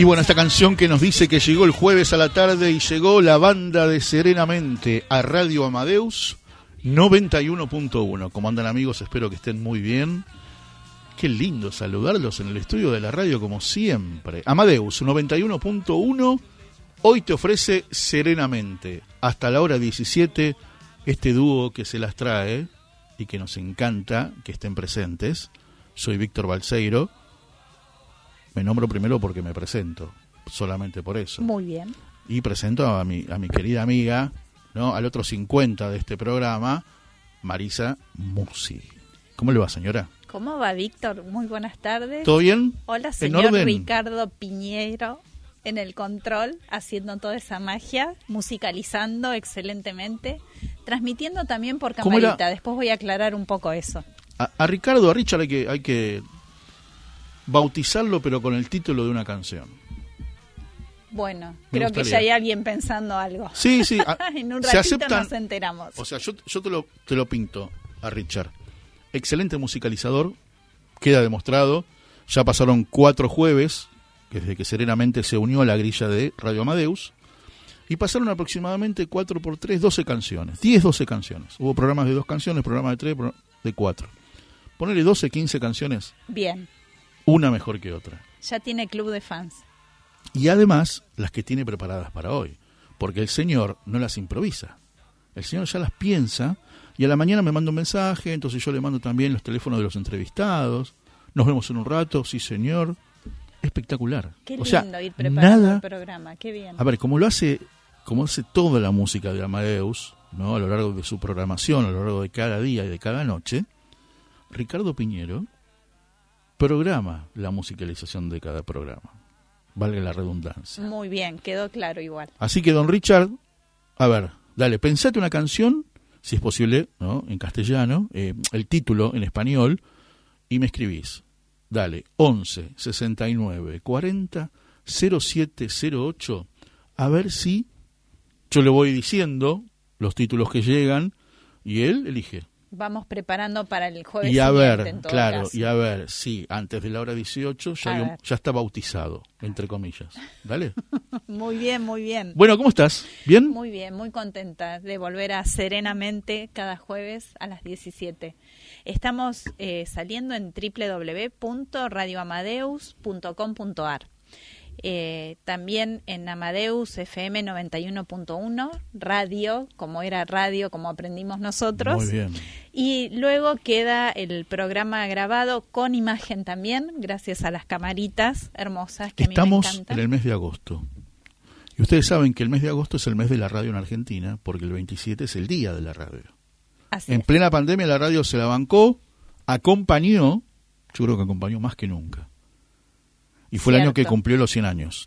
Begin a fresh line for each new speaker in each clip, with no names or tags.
Y bueno, esta canción que nos dice que llegó el jueves a la tarde y llegó la banda de Serenamente a Radio Amadeus 91.1. ¿Cómo andan amigos? Espero que estén muy bien. Qué lindo saludarlos en el estudio de la radio como siempre. Amadeus 91.1 hoy te ofrece Serenamente hasta la hora 17 este dúo que se las trae y que nos encanta que estén presentes. Soy Víctor Balseiro. Me nombro primero porque me presento, solamente por eso.
Muy bien.
Y presento a mi, a mi querida amiga, ¿no? al otro 50 de este programa, Marisa Musi. ¿Cómo le va, señora?
¿Cómo va, Víctor? Muy buenas tardes.
¿Todo bien?
Hola,
¿En
señor? Ricardo Piñero en el control, haciendo toda esa magia, musicalizando excelentemente, transmitiendo también por camarita. Después voy a aclarar un poco eso.
A, a Ricardo, a Richard hay que, hay que bautizarlo, pero con el título de una canción.
Bueno,
Me
creo que ya hay alguien pensando algo.
Sí, sí. a-
en un
se
ratito
aceptan-
nos enteramos.
O sea, yo, yo te, lo, te lo pinto a Richard. Excelente musicalizador, queda demostrado. Ya pasaron cuatro jueves desde que Serenamente se unió a la grilla de Radio Amadeus. Y pasaron aproximadamente 4 por 3, 12 canciones. 10, 12 canciones. Hubo programas de dos canciones, programas de tres, de cuatro. Ponerle 12, 15 canciones,
Bien,
una mejor que otra.
ya tiene club de fans.
Y además las que tiene preparadas para hoy. Porque el señor no las improvisa. El señor ya las piensa y a la mañana me manda un mensaje, entonces yo le mando también los teléfonos de los entrevistados. Nos vemos en un rato, sí señor. Espectacular.
Qué
o
lindo
sea,
ir preparando
nada,
el programa, qué bien.
a ver, como lo hace, como hace toda la música de Amadeus, ¿no? A lo largo de su programación, a lo largo de cada día y de cada noche, Ricardo Piñero programa la musicalización de cada programa. Valga la redundancia.
Muy bien, quedó claro igual.
Así que, don Richard, a ver, dale, pensate una canción, si es posible, ¿no? En castellano, eh, el título en español, y me escribís. Dale, 11 69 40 0708, a ver si yo le voy diciendo los títulos que llegan y él elige.
Vamos preparando para el jueves
Y a
siguiente,
ver,
en todo
claro,
caso.
y a ver, sí, antes de la hora 18 ya, hay un- ya está bautizado, entre comillas. Dale.
Muy bien, muy bien.
Bueno, ¿cómo estás? ¿Bien?
Muy bien, muy contenta de volver a Serenamente cada jueves a las 17. Estamos eh, saliendo en www.radioamadeus.com.ar. Eh, también en Amadeus FM 91.1, radio, como era radio, como aprendimos nosotros.
Muy bien.
Y luego queda el programa grabado con imagen también, gracias a las camaritas hermosas que a mí me
Estamos en el mes de agosto. Y ustedes saben que el mes de agosto es el mes de la radio en Argentina, porque el 27 es el día de la radio.
Así
En
es.
plena pandemia la radio se la bancó, acompañó, yo creo que acompañó más que nunca. Y fue el año que cumplió los 100 años.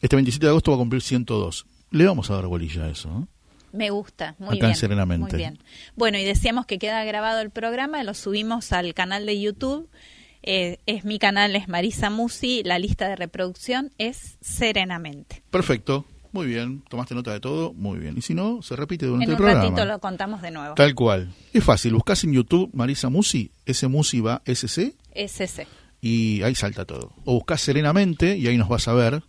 Este 27 de agosto va a cumplir 102. Le vamos a dar bolilla a eso, ¿no?
Me gusta, muy
Acá en
bien.
Serenamente.
Muy bien. Bueno, y decíamos que queda grabado el programa, lo subimos al canal de YouTube. Eh, es mi canal, es Marisa Musi. La lista de reproducción es Serenamente.
Perfecto, muy bien. ¿Tomaste nota de todo? Muy bien. Y si no, se repite durante
En
el
un
programa.
ratito lo contamos de nuevo.
Tal cual. Es fácil, buscas en YouTube Marisa Musi, ese Musi va SC,
ese.
Y ahí salta todo. O buscás serenamente y ahí nos vas a ver.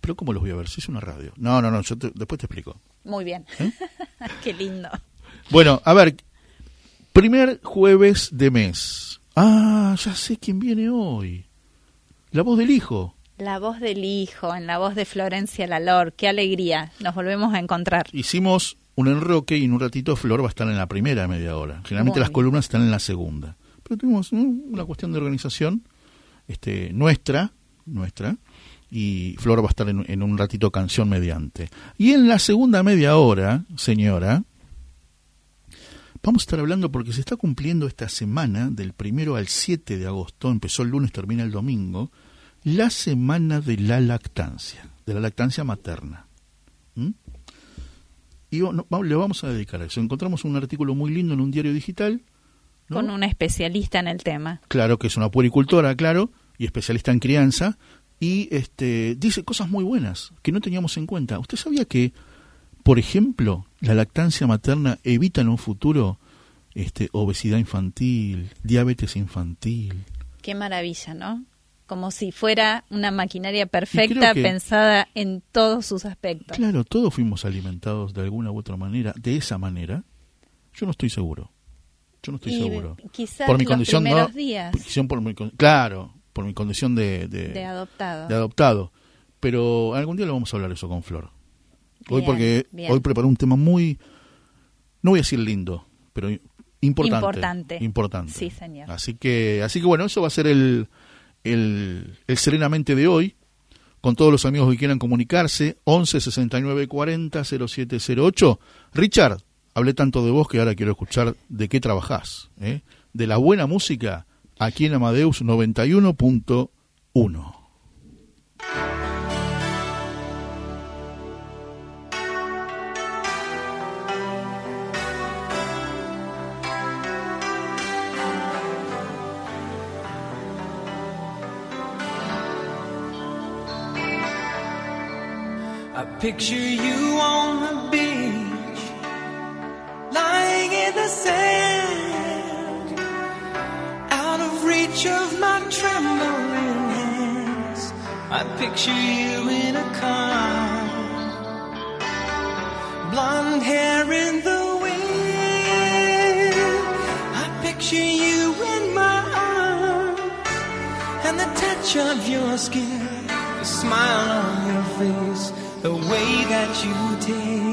Pero ¿cómo los voy a ver? Si es una radio. No, no, no, yo después te explico.
Muy bien.
¿Eh?
Qué lindo.
Bueno, a ver, primer jueves de mes. Ah, ya sé quién viene hoy. La voz del hijo.
La voz del hijo, en la voz de Florencia Lalor. Qué alegría. Nos volvemos a encontrar.
Hicimos un enroque y en un ratito Flor va a estar en la primera media hora. Generalmente
Muy
las columnas están en la segunda. Pero tuvimos una cuestión de organización este, nuestra, nuestra, y Flor va a estar en, un ratito canción mediante. Y en la segunda media hora, señora, vamos a estar hablando porque se está cumpliendo esta semana, del primero al 7 de agosto, empezó el lunes, termina el domingo, la semana de la lactancia, de la lactancia materna. ¿Mm? Y le vamos a dedicar a eso. Encontramos un artículo muy lindo en un diario digital. ¿No?
Con un especialista en el tema.
Claro, que es una puericultora, claro, y especialista en crianza, y este dice cosas muy buenas que no teníamos en cuenta. ¿Usted sabía que, por ejemplo, la lactancia materna evita en un futuro este, obesidad infantil, diabetes infantil?
Qué maravilla, ¿no? Como si fuera una maquinaria perfecta
que-
pensada en todos sus aspectos.
Claro, todos fuimos alimentados de alguna u otra manera, de esa manera. Yo no estoy seguro. Yo no estoy
Y
seguro.
quizás
por mi
los
condición
primeros
no,
días
por mi claro, por mi condición de, de,
de adoptado.
de adoptado. Pero algún día lo vamos a hablar eso con Flor. Hoy
Bien,
porque
bien.
hoy preparó un tema muy, no voy a decir lindo, pero importante.
Importante.
Importante.
Sí, señor.
Así que, así que bueno, eso va a ser el, el, el serenamente de hoy. Con todos los amigos que quieran comunicarse, 11 69 40 0708. Richard, hablé tanto de vos que ahora quiero escuchar de qué trabajás. ¿eh? De la buena música aquí en Amadeus 91.1.
I picture you on lying in the sand, out of reach of my trembling hands. I picture you in a car, blonde hair in the wind. I picture you in my arms and the touch of your skin, the smile on your face, the way that you taste.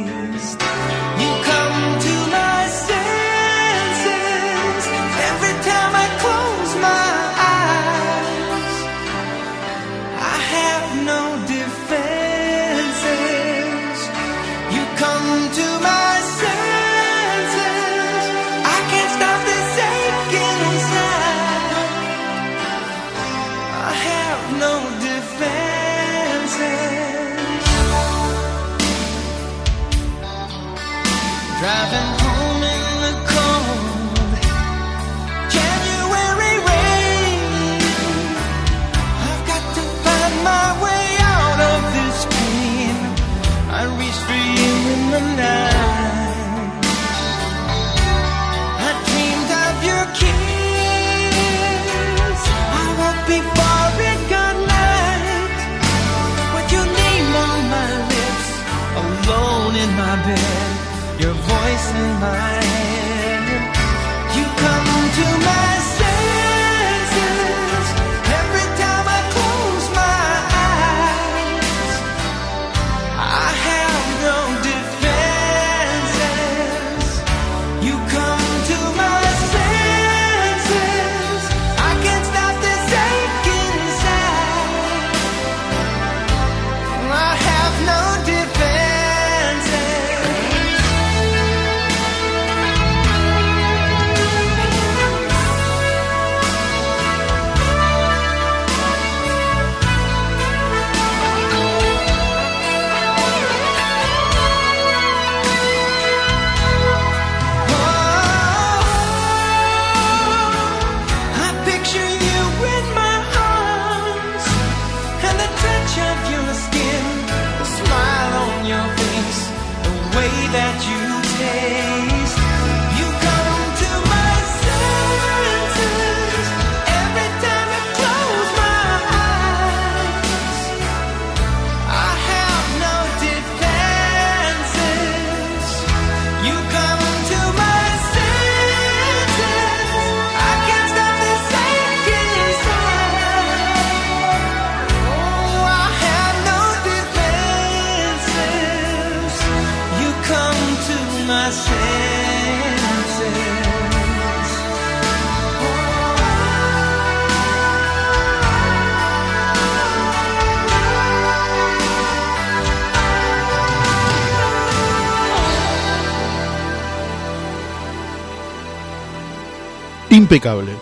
Impecable.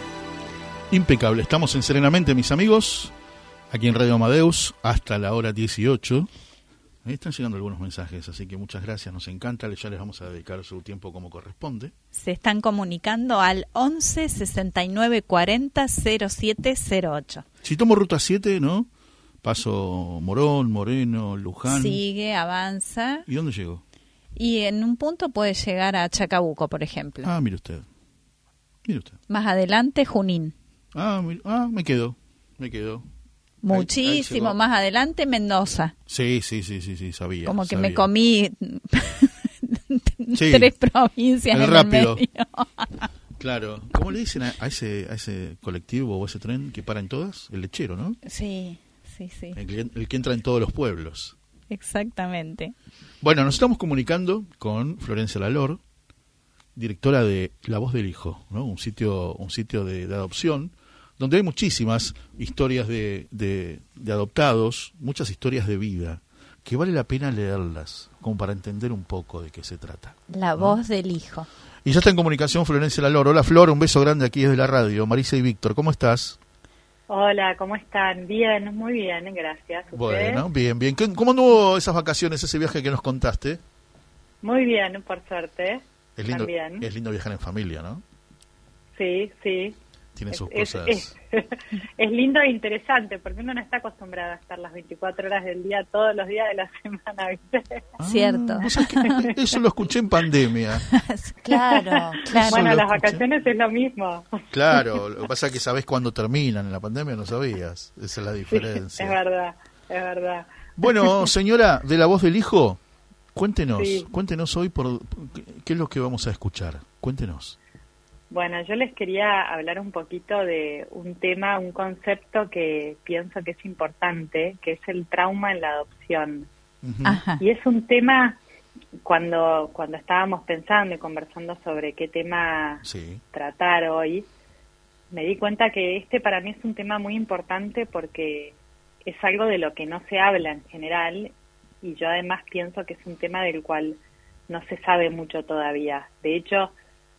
Impecable. Estamos en Serenamente, mis amigos, aquí en Radio Amadeus, hasta la hora 18. Ahí están llegando algunos mensajes, así que muchas gracias, nos encanta. Ya les vamos a dedicar su tiempo como corresponde.
Se están comunicando al 11 69 40 0708.
Si tomo ruta 7, ¿no? Paso Morón, Moreno, Luján.
Sigue, avanza.
¿Y dónde llego?
Y en un punto puede llegar a Chacabuco, por ejemplo.
Ah, mire usted. Mire usted.
Más adelante, Junín.
Ah, ah me quedo. Me quedo.
Muchísimo más adelante, Mendoza.
Sí, sí, sí, sí, sí, sabía.
Como que
me
comí tres provincias en
rápido. El medio. claro. ¿Cómo le dicen a, ese, a ese colectivo o ese tren que para en todas? El lechero, ¿no?
Sí, sí, sí.
El el que entra en todos los pueblos.
Exactamente.
Bueno, nos estamos comunicando con Florencia Lalor, directora de La Voz del Hijo, ¿no? un sitio, un sitio de, adopción donde hay muchísimas historias de, de, adoptados, muchas historias de vida, que vale la pena leerlas, como para entender un poco de qué se trata.
La voz del hijo.
Y ya está en comunicación Florencia Lalor. Hola Flor, un beso grande aquí desde la radio. Marisa y Víctor, ¿cómo estás?
Hola, ¿cómo están? Bien, muy bien, gracias.
Bueno, bien, bien. ¿Cómo anduvo esas vacaciones, ese viaje que nos contaste?
Muy bien, por suerte.
Es lindo, es lindo viajar en familia, ¿no?
Sí, sí
tiene sus cosas.
Es, lindo e interesante, porque uno no está acostumbrado a estar las 24 horas del día, todos los días de la semana, ¿viste?
Ah, Cierto.
eso lo escuché en pandemia.
claro, claro.
Bueno, las vacaciones es lo mismo.
Claro, lo que pasa es que sabes cuándo terminan, en la pandemia no sabías, esa es la diferencia.
es verdad, es verdad.
Bueno, señora, de la voz del hijo, cuéntenos, cuéntenos hoy por qué es lo que vamos a escuchar. Cuéntenos.
Bueno, yo les quería hablar un poquito de un tema, un concepto que pienso que es importante, que es el trauma en la adopción. Y es un tema, cuando, cuando estábamos pensando y conversando sobre qué tema tratar hoy, me di cuenta que este para mí es un tema muy importante porque es algo de lo que no se habla en general y yo además pienso que es un tema del cual no se sabe mucho todavía. De hecho,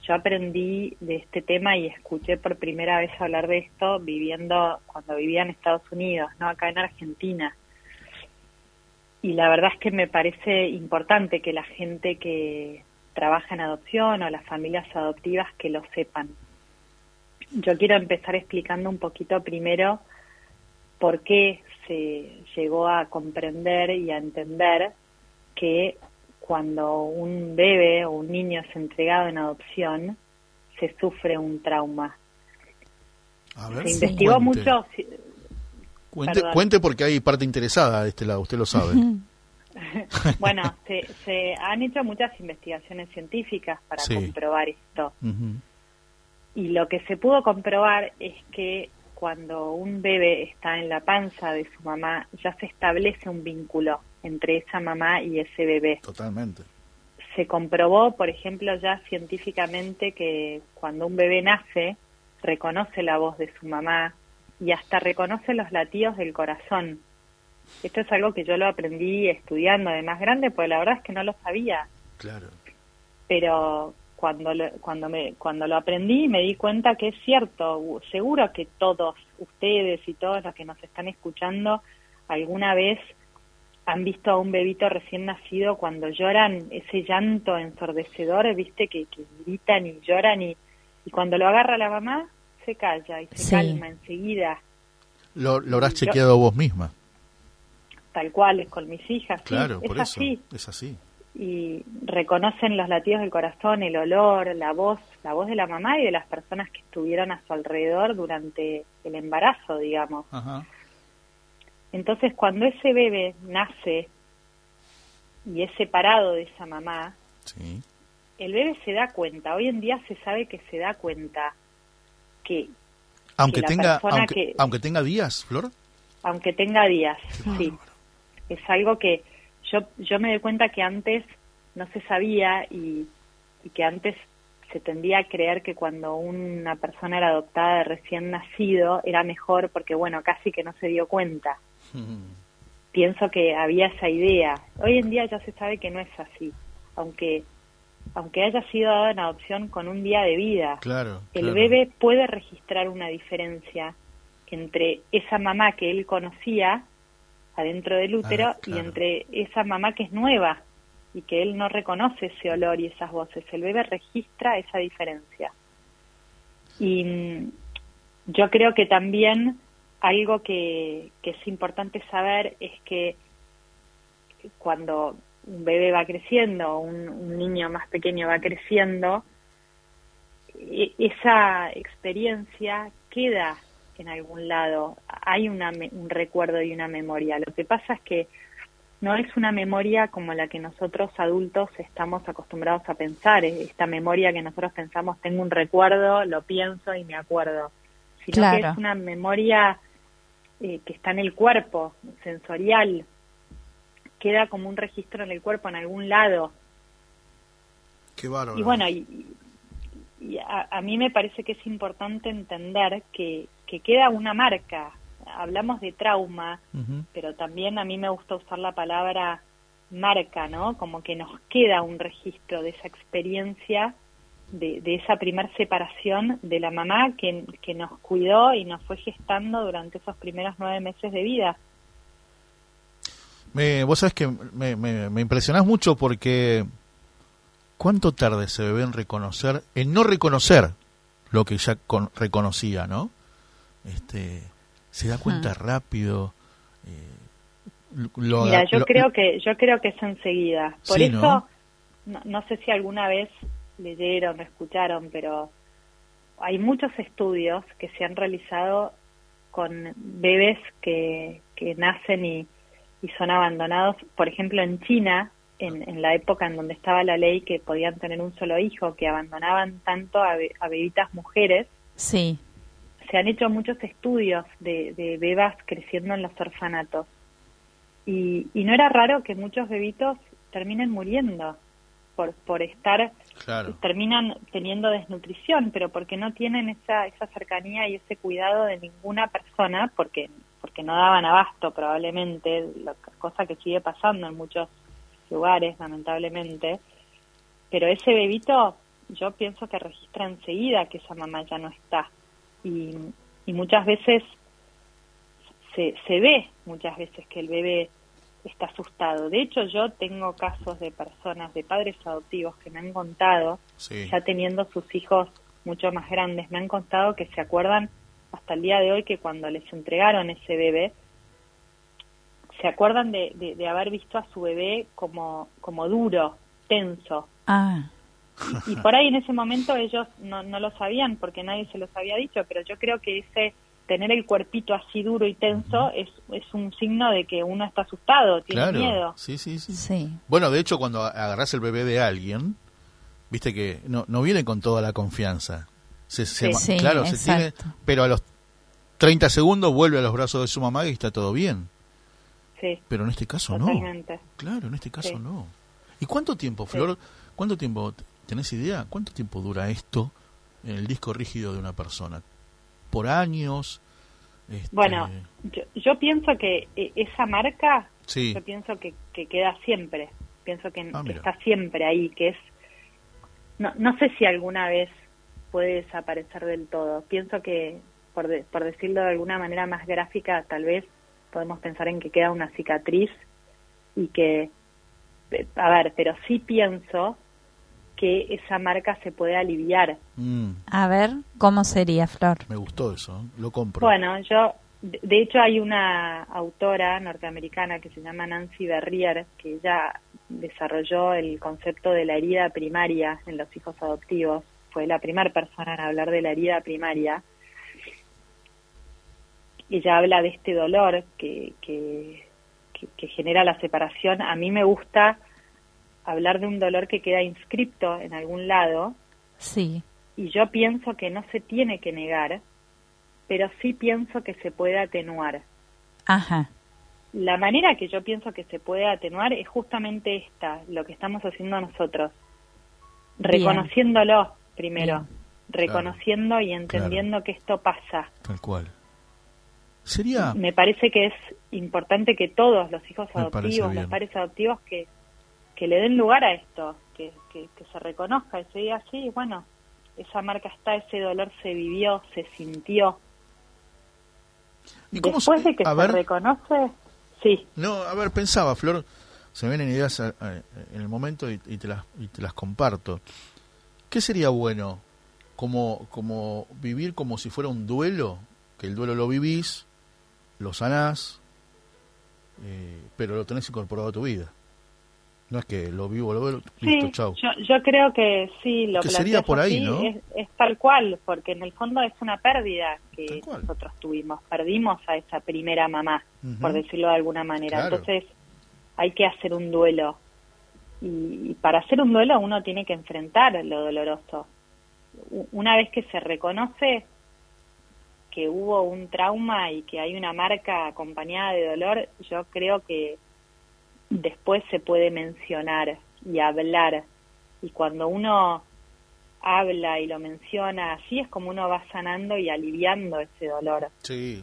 yo aprendí de este tema y escuché por primera vez hablar de esto viviendo cuando vivía en Estados Unidos, no acá en Argentina. Y la verdad es que me parece importante que la gente que trabaja en adopción o las familias adoptivas que lo sepan. Yo quiero empezar explicando un poquito primero por qué se llegó a comprender y a entender que cuando un bebé o un niño es entregado en adopción, se sufre un trauma. se investigó mucho.
Cuente, cuente, porque hay parte interesada de este lado, usted lo sabe.
bueno, se, han hecho muchas investigaciones científicas para comprobar esto. Y lo que se pudo comprobar es que cuando un bebé está en la panza de su mamá, ya se establece un vínculo entre esa mamá y ese bebé.
Totalmente.
Se comprobó, por ejemplo, ya científicamente que cuando un bebé nace, reconoce la voz de su mamá y hasta reconoce los latidos del corazón. Esto es algo que yo lo aprendí estudiando de más grande, porque la verdad es que no lo sabía.
Claro.
Pero cuando lo, cuando me cuando lo aprendí me di cuenta que es cierto. Seguro que todos ustedes y todos los que nos están escuchando alguna vez han visto a un bebito recién nacido cuando lloran, ese llanto ensordecedor, viste, que, gritan y lloran y, y, cuando lo agarra la mamá se calla y se calma enseguida.
Lo, lo habrás chequeado vos misma.
Tal cual, es con mis hijas.
Claro,
es
por
así.
eso. Es así.
Y reconocen los latidos del corazón, el olor, la voz, la voz de la mamá y de las personas que estuvieron a su alrededor durante el embarazo, digamos. Ajá. Entonces, cuando ese bebé nace y es separado de esa mamá, el bebé se da cuenta. Hoy en día se sabe que se da cuenta que
aunque tenga aunque, tenga días, Flor.
Aunque tenga días, sí. Es algo que yo yo me doy cuenta que antes no se sabía y, y que antes se tendía a creer que cuando una persona era adoptada de recién nacido era mejor porque bueno casi que no se dio cuenta Pienso que había esa idea. Hoy en día ya se sabe que no es así, aunque aunque haya sido dado en adopción con un día de vida.
Claro.
El bebé puede registrar una diferencia entre esa mamá que él conocía adentro del útero
Ah,
y
claro.
entre esa mamá que es nueva y que él no reconoce ese olor y esas voces. El bebé registra esa diferencia. Y mm, yo creo que también algo que, que es importante saber es que cuando un bebé va creciendo, un, un niño más pequeño va creciendo, e- esa experiencia queda en algún lado. Hay una, me- un recuerdo y una memoria. Lo que pasa es que no es una memoria como la que nosotros adultos estamos acostumbrados a pensar. Esta memoria que nosotros pensamos, tengo un recuerdo, lo pienso y me acuerdo. Sino que es una memoria eh, que está en el cuerpo, sensorial. Queda como un registro en el cuerpo, en algún lado.
Qué bárbaro.
Y bueno, y, y a, a mí me parece que es importante entender que, que queda una marca. Hablamos de trauma, pero también a mí me gusta usar la palabra marca, ¿no? Como que nos queda un registro de esa experiencia, de, de esa primer separación de la mamá que, que nos cuidó y nos fue gestando durante esos primeros nueve meses de vida.
Me, vos sabés que me, me, me impresionás mucho porque cuánto tarde se debe en reconocer, en no reconocer lo que ya con- reconocía, ¿no? Este, se da cuenta rápido. eh, lo-
Mira, yo
lo-
creo que yo creo que es enseguida. Por
Sí,
eso
¿no?
no, no sé si alguna vez leyeron, escucharon, pero hay muchos estudios que se han realizado con bebés que, que nacen y, y son abandonados. Por ejemplo, en China, en, en la época en donde estaba la ley que podían tener un solo hijo, que abandonaban tanto a, be- a bebitas mujeres,
Sí.
Se han hecho muchos estudios de, de bebas creciendo en los orfanatos. Y, y no era raro que muchos bebitos terminen muriendo por, por estar,
Claro.
terminan teniendo desnutrición, pero porque no tienen esa, esa cercanía y ese cuidado de ninguna persona, porque, porque no daban abasto probablemente, la cosa que sigue pasando en muchos lugares, lamentablemente. Pero ese bebito, yo pienso que registra enseguida que esa mamá ya no está. Y, y muchas veces se, se ve, muchas veces que el bebé está asustado. De hecho, yo tengo casos de personas, de padres adoptivos que me han contado,
Sí.
ya teniendo sus hijos mucho más grandes, me han contado que se acuerdan hasta el día de hoy que cuando les entregaron ese bebé, se acuerdan de, de- de haber visto a su bebé como, como duro, tenso.
Ah,
Y, y por ahí en ese momento ellos no, no lo sabían porque nadie se los había dicho, pero yo creo que ese tener el cuerpito así duro y tenso es, es un signo de que uno está asustado, tiene
Claro.
miedo.
Sí, sí, sí.
sí.
Bueno, de hecho, cuando agarrás el bebé de alguien, viste que no, no viene con toda la confianza. Se, se
Sí.
claro, se tiene, pero a los 30 segundos vuelve a los brazos de su mamá y está todo bien.
Sí,
Pero en este caso no. Claro, en este caso
Sí.
no. ¿Y cuánto tiempo, Flor? ¿Cuánto tiempo, tenés idea? ¿Cuánto tiempo dura esto en el disco rígido de una persona? ¿Por años? Este,
Bueno, yo, yo pienso que eh, esa marca,
sí,
yo pienso que, que queda siempre, pienso que,
Ah,
que está siempre ahí, que es, no, no sé si alguna vez puede desaparecer del todo, pienso que, por, de- por decirlo de alguna manera más gráfica, tal vez podemos pensar en que queda una cicatriz y que, eh, a ver, pero sí pienso que esa marca se puede aliviar.
Mm,
A ver, ¿cómo sería, Flor?
me gustó eso, ¿eh? lo compro.
Bueno, yo, de de hecho hay una autora norteamericana que se llama Nancy Berrier, que ella desarrolló el concepto de la herida primaria en los hijos adoptivos. Fue la primera persona en hablar de la herida primaria. Ella habla de este dolor que, que, que- que genera la separación. A mí me gusta hablar de un dolor que queda inscripto en algún lado,
Sí.
y yo pienso que no se tiene que negar, pero sí pienso que se puede atenuar.
Ajá.
La manera que yo pienso que se puede atenuar es justamente esta, lo que estamos haciendo nosotros,
Bien.
reconociéndolo primero,
Bien.
reconociendo y entendiendo que esto pasa.
Tal cual. Sería...
Me parece que es importante que todos los hijos adoptivos, los padres adoptivos, que, que le den lugar a esto, que, que, se reconozca y se diga, sí, bueno, esa marca está, ese dolor se vivió, se sintió. ¿Y Después de que se reconoce, sí.
No, a ver, pensaba, Flor, se me vienen ideas en el momento y, te las, y te las comparto. ¿Qué sería bueno? Como, como vivir como si fuera un duelo, que el duelo lo vivís, lo sanás, eh, pero lo tenés incorporado a tu vida. No es que lo vivo, lo veo, listo, chau.
Yo, yo, creo que sí, lo
que sería por ahí, ¿no?
Es, tal cual, porque en el fondo es una pérdida que nosotros tuvimos. Perdimos a esa primera mamá, por decirlo de alguna manera. Entonces, hay que hacer un duelo. Y, para hacer un duelo uno tiene que enfrentar lo doloroso. Una vez que se reconoce que hubo un trauma y que hay una marca acompañada de dolor, yo creo que después se puede mencionar y hablar. Y cuando uno habla y lo menciona así es como uno va sanando y aliviando ese dolor.
Sí.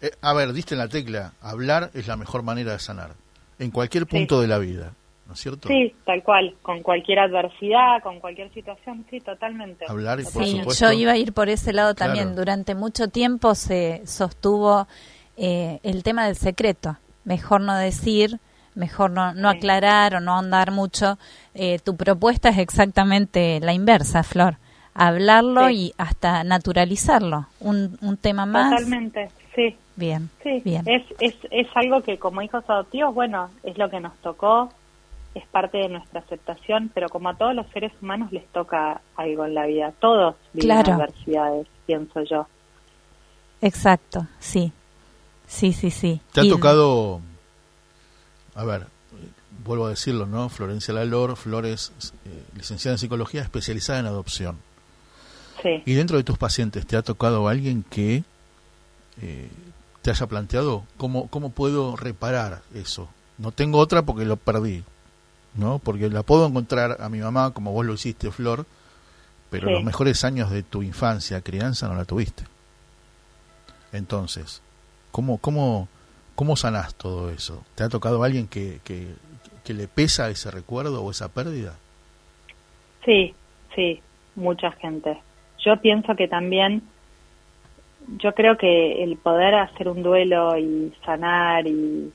Eh, a ver, diste en la tecla, hablar es la mejor manera de sanar, en cualquier punto de la vida, ¿no es cierto?
Sí, tal cual, con cualquier adversidad, con cualquier situación, sí, totalmente.
Hablar y por
sí,
yo
iba a ir por ese lado también. Durante mucho tiempo se sostuvo eh, el tema del secreto, mejor no decir, mejor no, no aclarar o no andar mucho. Eh, tu propuesta es exactamente la inversa, Flor. Hablarlo y hasta naturalizarlo. Un, un tema más.
Totalmente, sí.
Bien,
sí.
bien.
Es, es, es algo que como hijos adoptivos, bueno, es lo que nos tocó, es parte de nuestra aceptación, pero como a todos los seres humanos les toca algo en la vida. Todos viven adversidades, pienso yo.
Exacto, sí. Sí, sí, sí.
¿Te ha tocado a ver, vuelvo a decirlo, ¿no? Florencia Lalor, Flores, eh, licenciada en psicología, especializada en adopción.
Sí.
Y dentro de tus pacientes, ¿te ha tocado alguien que eh, te haya planteado cómo, cómo puedo reparar eso? No tengo otra porque lo perdí, ¿no? Porque la puedo encontrar a mi mamá, como vos lo hiciste, Flor, pero los mejores años de tu infancia, crianza, no la tuviste. Entonces, ¿cómo, cómo, ¿Cómo sanás todo eso? ¿Te ha tocado alguien que, que, le pesa ese recuerdo o esa pérdida?
Sí, sí, mucha gente. Yo pienso que también, yo creo que el poder hacer un duelo y sanar y,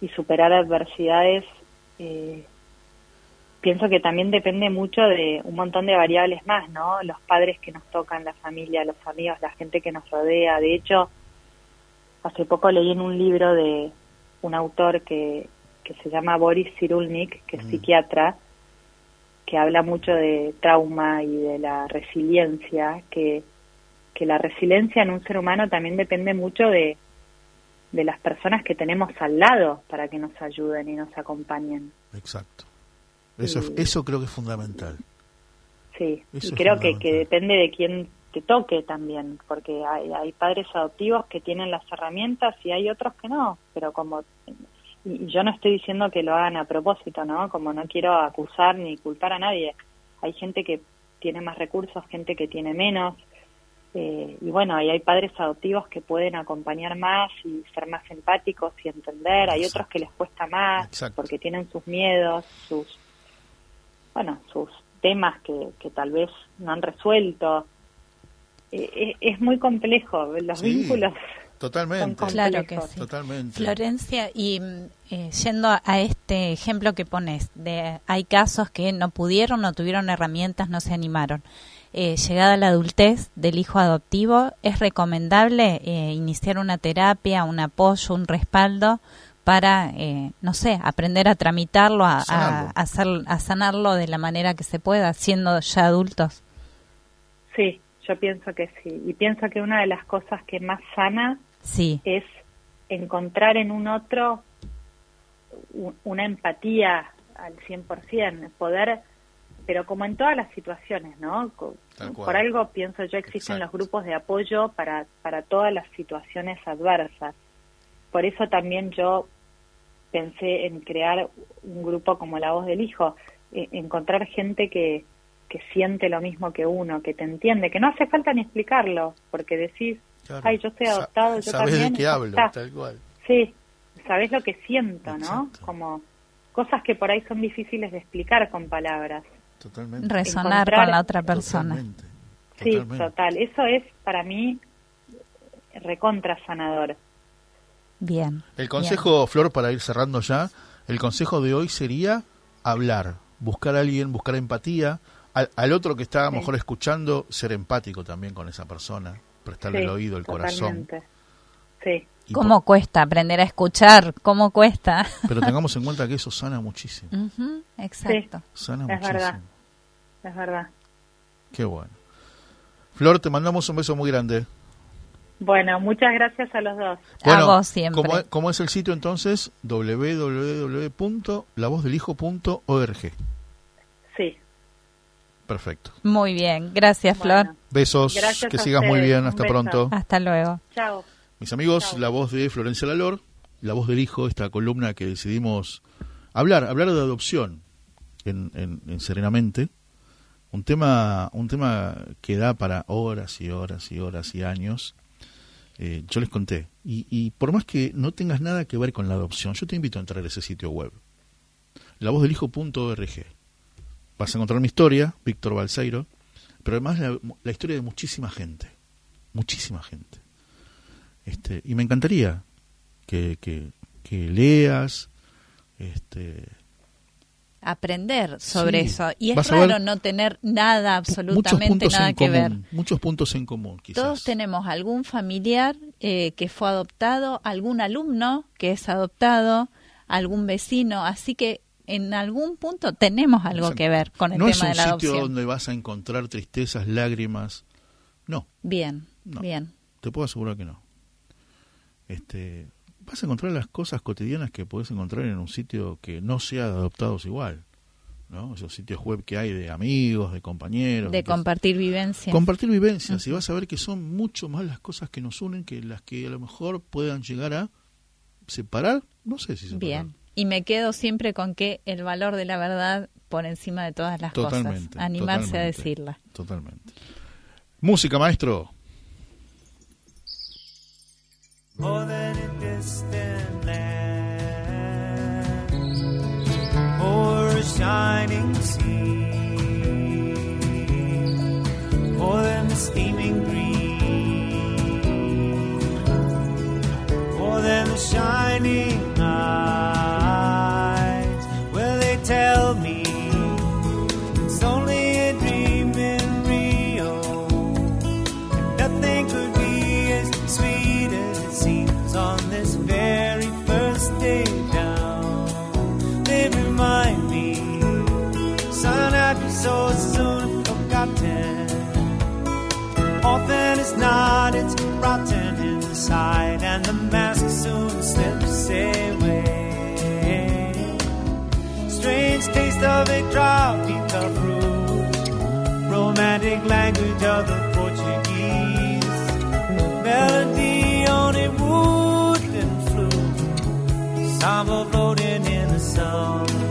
y superar adversidades, eh, pienso que también depende mucho de un montón de variables más, ¿no? Los padres que nos tocan, la familia, los amigos, la gente que nos rodea. De hecho, hace poco leí en un libro de un autor que, que se llama Boris Cyrulnik, que es mm. psiquiatra, que habla mucho de trauma y de la resiliencia, que, que la resiliencia en un ser humano también depende mucho de, de las personas que tenemos al lado para que nos ayuden y nos acompañen.
Exacto. Eso, eso creo que es fundamental.
Sí, y creo que, que depende de quién te toque también, porque hay, hay padres adoptivos que tienen las herramientas y hay otros que no, pero como y yo no estoy diciendo que lo hagan a propósito, ¿no? Como no quiero acusar ni culpar a nadie. Hay gente que tiene más recursos, gente que tiene menos. Eh, y bueno, ahí hay padres adoptivos que pueden acompañar más y ser más empáticos y entender. Hay otros que les cuesta más porque tienen sus miedos, sus, bueno, sus temas que, que tal vez no han resuelto. Eh, eh, es muy complejo, los vínculos.
Totalmente.
Claro que sí.
Totalmente.
Florencia, y eh, yendo a, este ejemplo que pones, de hay casos que no pudieron, no tuvieron herramientas, no se animaron. llegada a la adultez del hijo adoptivo, ¿es recomendable iniciar una terapia, un apoyo, un respaldo para, no sé, aprender a tramitarlo, a, a, hacer, a sanarlo de la manera que se pueda, siendo ya adultos?
Sí, yo pienso que sí. Y pienso que una de las cosas que más sana
sí.
es encontrar en un otro una empatía al 100%, poder, pero como en todas las situaciones, ¿no? Por algo pienso yo existen los grupos de apoyo para, para todas las situaciones adversas. Por eso también yo pensé en crear un grupo como La Voz del Hijo, e, encontrar gente que, que siente lo mismo que uno, que te entiende, que no hace falta ni explicarlo, porque decís, ay, yo estoy adoptado, yo también.
de qué hablo, tal cual.
Sí, sabes lo que siento, ¿no? Como, cosas que por ahí son difíciles de explicar con palabras.
Totalmente. Resonar con la otra persona.
Sí, total. Eso es para mí recontra sanador.
Bien.
El consejo, Flor, para ir cerrando ya, el consejo de hoy sería hablar, buscar a alguien, buscar empatía, al, otro que está a lo mejor escuchando, ser empático también con esa persona, prestarle el oído, el corazón.
Sí. ¿Cómo cuesta aprender a escuchar? ¿Cómo cuesta?
Pero tengamos en cuenta que eso sana muchísimo.
exacto.
Sana
es
muchísimo.
Verdad. Es verdad.
Qué bueno. Flor, te mandamos un beso muy grande.
Bueno, muchas gracias a los dos.
a vos siempre.
¿cómo, ¿Cómo es el sitio entonces? www.lavozdelhijo.org.
Sí.
Perfecto.
Muy bien, gracias Flor.
Besos, que sigas muy bien, hasta pronto.
Hasta luego.
Chao.
Mis amigos, la voz de Florencia Lalor, la voz del hijo, esta columna que decidimos hablar, hablar de adopción en, en Serenamente un tema, un tema que da para horas y horas y horas y años. Eh, yo les conté. Y, y, por más que no tengas nada que ver con la adopción, yo te invito a entrar a ese sitio web. Lavozdelhijo.org. Vas a encontrar mi historia, Víctor Balseiro, pero además la, historia de muchísima gente. Muchísima gente. Este, y me encantaría que, que, que leas, este,
aprender sobre eso. Y es raro no tener nada, absolutamente nada que ver.
Muchos puntos en común, quizás.
Todos tenemos algún familiar eh, que fue adoptado, algún alumno que es adoptado, algún vecino, así que en algún punto tenemos algo que ver con el tema de la adopción.
No es un sitio donde vas a encontrar tristezas, lágrimas. No.
Bien, bien.
Te puedo asegurar que no. Este, vas a encontrar las cosas cotidianas que puedes encontrar en un sitio que no sea de adoptados igual. ¿no? Esos sitios web que hay de amigos, de compañeros.
De compartir vivencias.
Compartir vivencias. Y vas a ver que son mucho más las cosas que nos unen que las que a lo mejor puedan llegar a separar. No sé si separar.
Bien. Y me quedo siempre con que el valor de la verdad por encima de todas las cosas. Animarse a decirla.
Totalmente. Música, maestro. more than a distant land or a shining sea, more than the steaming green, more than the shining mask soon slips away. Strange taste of a tropical fruit, romantic language of the Portuguese. Melody on a wooden flute, samba floating in the summer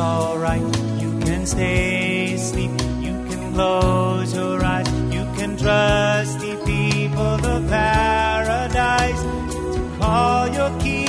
alright, you can stay asleep, you can close your eyes, you can trust the
people of paradise. To call your
keeper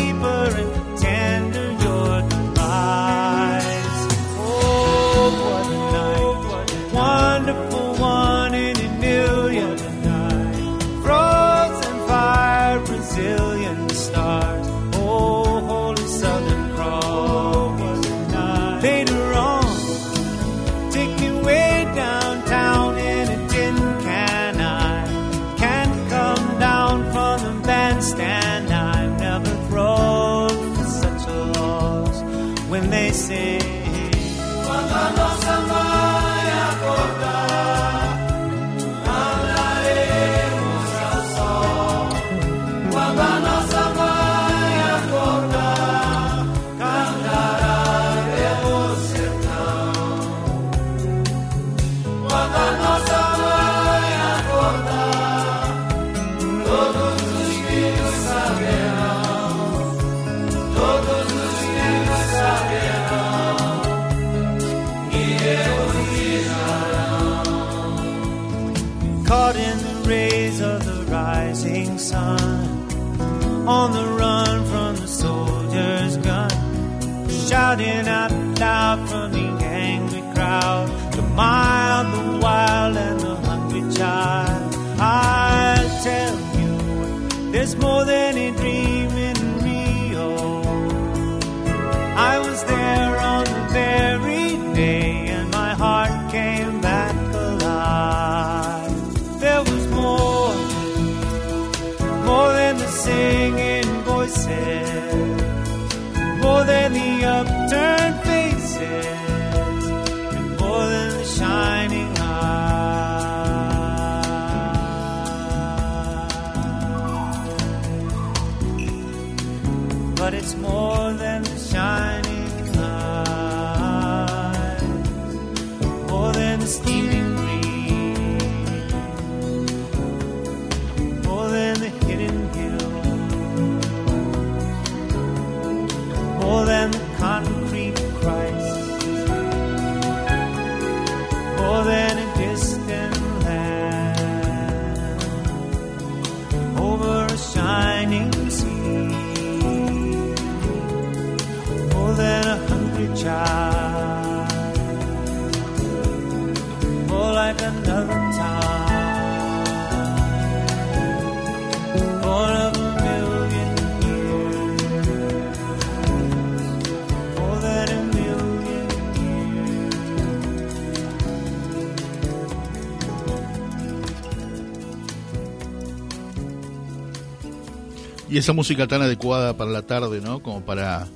esa música tan adecuada para la tarde, ¿no? Como para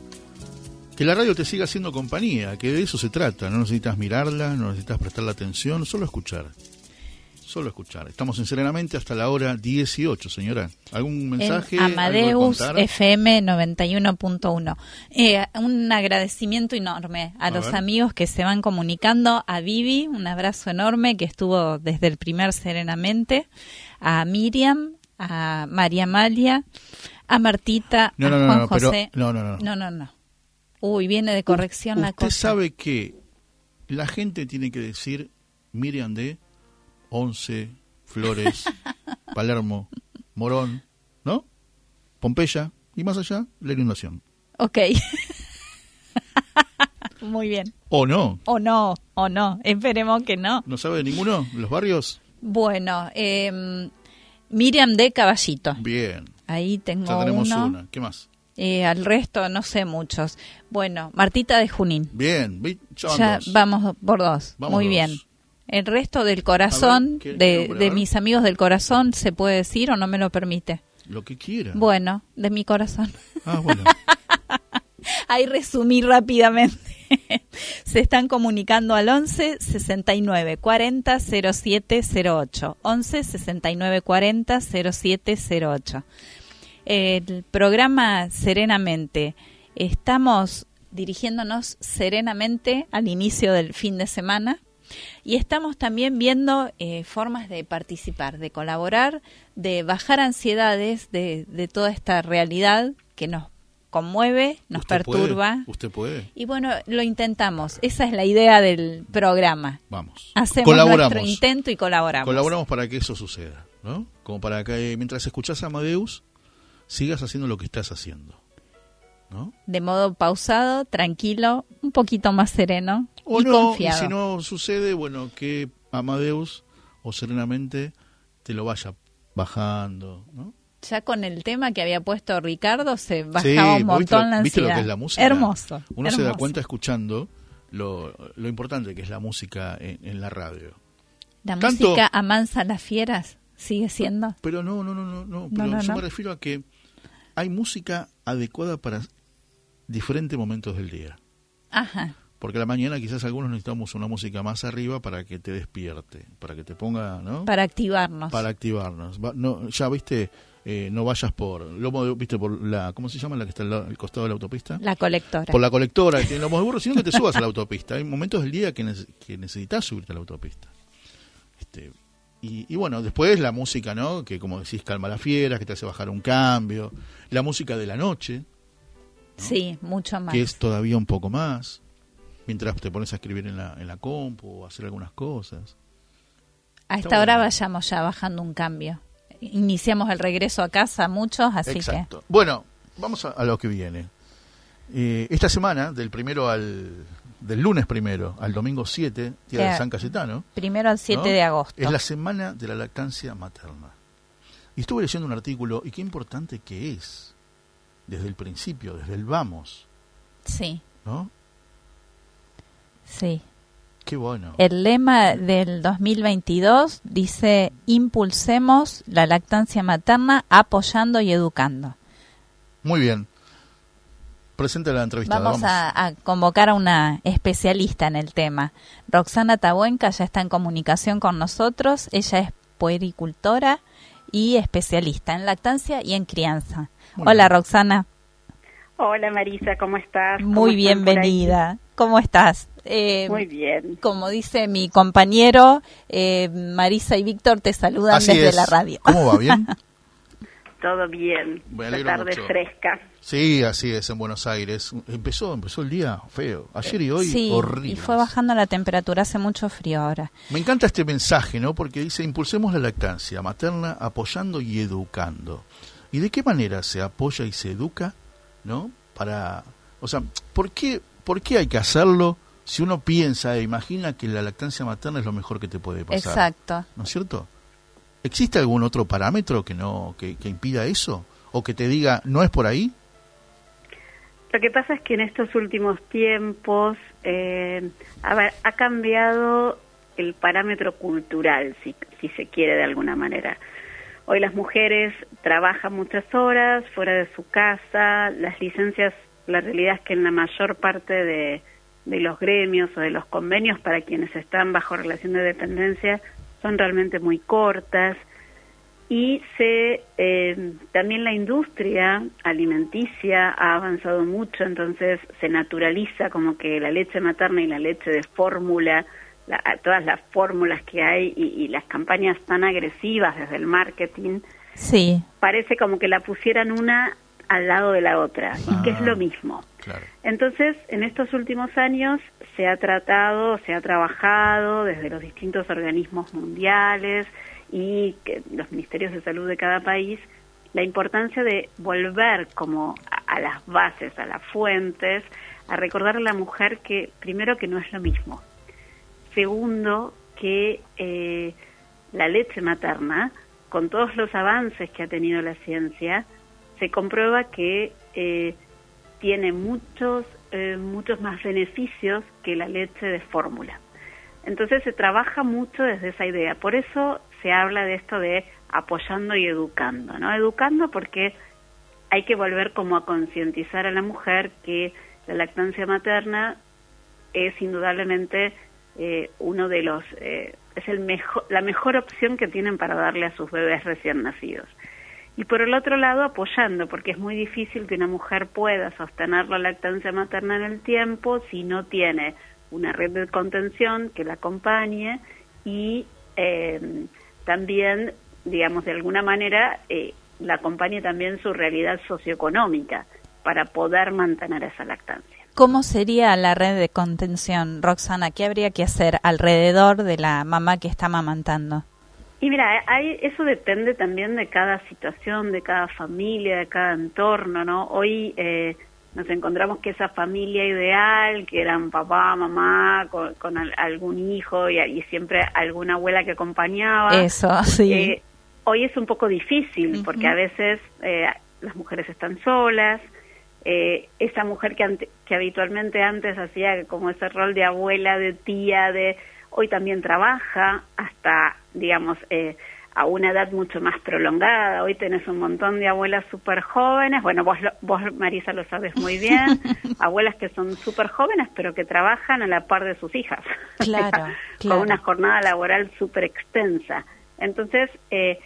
que la radio te siga haciendo compañía, que de eso se trata. No necesitas mirarla, no necesitas prestarle atención, solo escuchar. Solo escuchar. Estamos en Serenamente hasta la hora 18, señora. ¿Algún mensaje?
En Amadeus? FM 91.1. Eh, un agradecimiento enorme a,
A
los
ver.
amigos que se van comunicando. A Vivi, un abrazo enorme que estuvo desde el primer Serenamente. A Miriam, a María Amalia, a Martita,
No,
a
no, no,
Juan
no,
José.
no, no, no.
No, no, no. Uy, viene de corrección la
Usted
cosa.
sabe que la gente tiene que decir Miriam de 11, Flores, Palermo, Morón, ¿no? Pompeya y más allá, la inundación.
Ok. Muy bien.
¿O no?
O no, o no. Esperemos que no.
¿No sabe de ninguno? ¿Los barrios?
Bueno, eh, Miriam de Caballito.
Bien.
Ahí tengo
Ya tenemos
uno.
una. ¿Qué más?
Eh, al resto no sé muchos. Bueno, Martita de Junín.
Bien. Ya dos.
vamos por dos.
Vamos
Muy
dos.
bien. El resto del corazón,
¿qué- qué
de, de mis amigos del corazón, ¿se puede decir o no me lo permite?
Lo que quiera.
Bueno, de mi corazón.
Ah, bueno.
Ahí resumí rápidamente. Se están comunicando al 11 69 40 0708. 11 69 40 0708. El programa Serenamente. Estamos dirigiéndonos serenamente al inicio del fin de semana y estamos también viendo eh, formas de participar, de colaborar, de bajar ansiedades de, de toda esta realidad que nos conmueve, nos
¿Usted puede?
perturba.
¿Usted puede?
Y bueno, lo intentamos. Esa es la idea del programa.
Vamos.
Hacemos
Colaboramos.
nuestro intento y colaboramos.
Colaboramos para que eso suceda, ¿no? Como para que eh, mientras escuchas a Amadeus, sigas haciendo lo que estás haciendo, ¿no?
De modo pausado, tranquilo, un poquito más sereno
O
y
no,
confiado.
y si no sucede, bueno, que Amadeus o serenamente te lo vaya bajando, ¿no?
Ya con el tema que había puesto Ricardo se
Sí,
bajaba un
¿vos viste lo-
montón la
viste lo
ansiedad.
que es la música?
Hermoso.
Uno se da cuenta escuchando lo, lo importante que es la música en, en la radio.
La música amansa las fieras sigue siendo.
Pero no, no, no, no, no. Pero
no,
yo
no.
me refiero a que hay música adecuada para diferentes momentos del día.
Ajá.
Porque a la mañana quizás algunos necesitamos una música más arriba para que te despierte, para que te ponga, ¿no?
Para activarnos.
Para activarnos. Va- no, ya viste, eh, no vayas por, lomo de- viste por la, ¿cómo se llama la que está al, lado- al costado de la autopista?
La colectora.
Por la colectora, que tiene lomos de burro, sino que te subas a la autopista. Hay momentos del día que, nece- que necesitas subirte a la autopista. Este, y, y bueno, después la música, ¿no? Que como decís, calma la fiera, que te hace bajar un cambio. La música de la noche,
Sí, mucho más.
que es todavía un poco más. Mientras te pones a escribir en la, en la compu o hacer algunas cosas.
A
está
esta hora
bueno.
vayamos ya bajando un cambio iniciamos el regreso a casa muchos, así
Exacto. Bueno, vamos a, lo que viene. Eh, esta semana, del primero al del lunes primero al domingo 7, día de San Cayetano.
Primero al 7 de agosto.
Es la semana de la lactancia materna. Y estuve leyendo un artículo, y qué importante que es, desde el principio, desde el vamos.
Sí.
¿No?
Sí.
Qué bueno.
El lema del 2022 dice, impulsemos la lactancia materna apoyando y educando.
Muy bien. Presente la entrevista.
Vamos, A, convocar a una especialista en el tema. Roxana Tabuenca ya está en comunicación con nosotros. Ella es puericultora y especialista en lactancia y en crianza. Hola, Roxana.
Hola, Marisa, ¿cómo estás?
Muy bienvenida. ¿Cómo estás?
Eh, Muy bien.
Como dice mi compañero, eh, Marisa y Víctor te saludan desde la radio.
¿Cómo va? ¿Bien?
Todo bien. La tarde fresca.
Sí, así es, en Buenos Aires. Empezó, empezó el día feo. Ayer y hoy, sí, horrible.
y fue bajando la temperatura, hace mucho frío ahora.
Me encanta este mensaje, ¿no? Porque dice, impulsemos la lactancia materna apoyando y educando. ¿Y de qué manera se apoya y se educa, ¿no? Para, o sea, ¿por qué, por qué hay que hacerlo si uno piensa e imagina que la lactancia materna es lo mejor que te puede pasar?
Exacto.
¿No es cierto? ¿Existe algún otro parámetro que no que, que impida eso? ¿O que te diga, no es por ahí?
Lo que pasa es que en estos últimos tiempos eh, ha cambiado el parámetro cultural, si, si se quiere de alguna manera. Hoy las mujeres trabajan muchas horas fuera de su casa, las licencias, la realidad es que en la mayor parte de, de los gremios o de los convenios para quienes están bajo relación de dependencia son realmente muy cortas. Y se eh, también la industria alimenticia ha avanzado mucho entonces se naturaliza como que la leche materna y la leche de fórmula todas las fórmulas que hay y, las campañas tan agresivas desde el marketing
sí.
parece como que la pusieran una al lado de la otra y que es lo ah, mismo. entonces en estos últimos años se ha tratado se ha trabajado desde los distintos organismos mundiales y que los ministerios de salud de cada país la importancia de volver como a, las bases, a las fuentes, a recordar a la mujer que primero que no es lo mismo, segundo que eh, la leche materna, con todos los avances que ha tenido la ciencia, se comprueba que eh, tiene muchos, eh, muchos más beneficios que la leche de fórmula. Entonces se trabaja mucho desde esa idea. Por eso se habla de esto de apoyando y educando, ¿no? Educando porque hay que volver como a concientizar a la mujer que la lactancia materna es indudablemente eh, uno de los es el mejor la mejor opción que tienen para darle a sus bebés recién nacidos y por el otro lado apoyando porque es muy difícil que una mujer pueda sostener la lactancia materna en el tiempo si no tiene una red de contención que la acompañe y eh, también, digamos, de alguna manera, eh, la acompañe también su realidad socioeconómica para poder mantener esa lactancia.
¿Cómo sería la red de contención, Roxana? ¿Qué habría que hacer alrededor de la mamá que está amamantando?
Y mira, hay, eso depende también de cada situación, de cada familia, de cada entorno, ¿no? Hoy eh, nos encontramos que esa familia ideal, que eran papá, mamá, con, algún hijo y, siempre alguna abuela que acompañaba.
Eso, sí.
Eh, hoy es un poco difícil porque a veces eh, las mujeres están solas. Eh, esa mujer que, que habitualmente antes hacía como ese rol de abuela, de tía, de hoy también trabaja hasta, digamos, eh, a una edad mucho más prolongada. Hoy tenés un montón de abuelas súper jóvenes, bueno, vos, vos Marisa lo sabes muy bien, abuelas que son súper jóvenes pero que trabajan a la par de sus hijas,
claro,
con una jornada laboral súper extensa. Entonces, eh,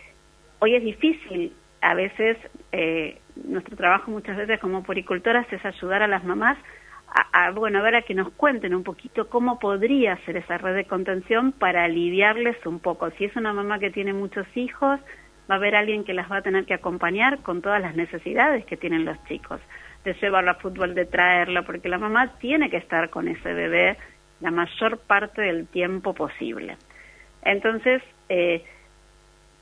hoy es difícil, a veces, eh, nuestro trabajo muchas veces como poricultoras es ayudar a las mamás a, bueno, a ver a que nos cuenten un poquito cómo podría ser esa red de contención para aliviarles un poco. Si es una mamá que tiene muchos hijos, va a haber alguien que las va a tener que acompañar con todas las necesidades que tienen los chicos, de llevarlo a fútbol, de traerlo, porque la mamá tiene que estar con ese bebé la mayor parte del tiempo posible. Entonces, eh,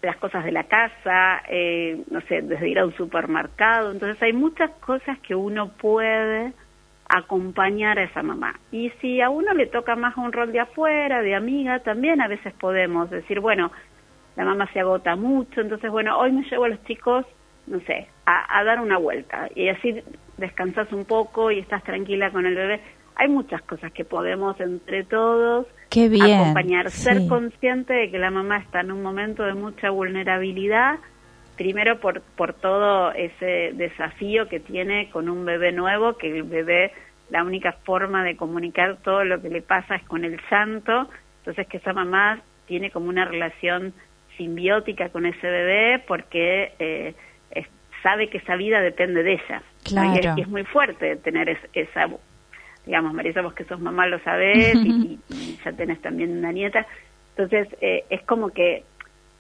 las cosas de la casa, eh, no sé, desde ir a un supermercado. Entonces hay muchas cosas que uno puede acompañar a esa mamá. Y si a uno le toca más un rol de afuera, de amiga, también a veces podemos decir, bueno, la mamá se agota mucho, entonces, bueno, hoy me llevo a los chicos, no sé, a, a dar una vuelta y así descansas un poco y estás tranquila con el bebé. Hay muchas cosas que podemos entre todos
Qué bien,
acompañar, ser consciente de que la mamá está en un momento de mucha vulnerabilidad, primero por, por todo ese desafío que tiene con un bebé nuevo, que el bebé, la única forma de comunicar todo lo que le pasa es con el llanto, entonces que esa mamá tiene como una relación simbiótica con ese bebé porque eh, sabe que esa vida depende de ella.
Claro.
Y, es, muy fuerte tener esa, digamos, Marisa, vos que sos mamá lo sabés y, ya tenés también una nieta. Entonces, eh, es como que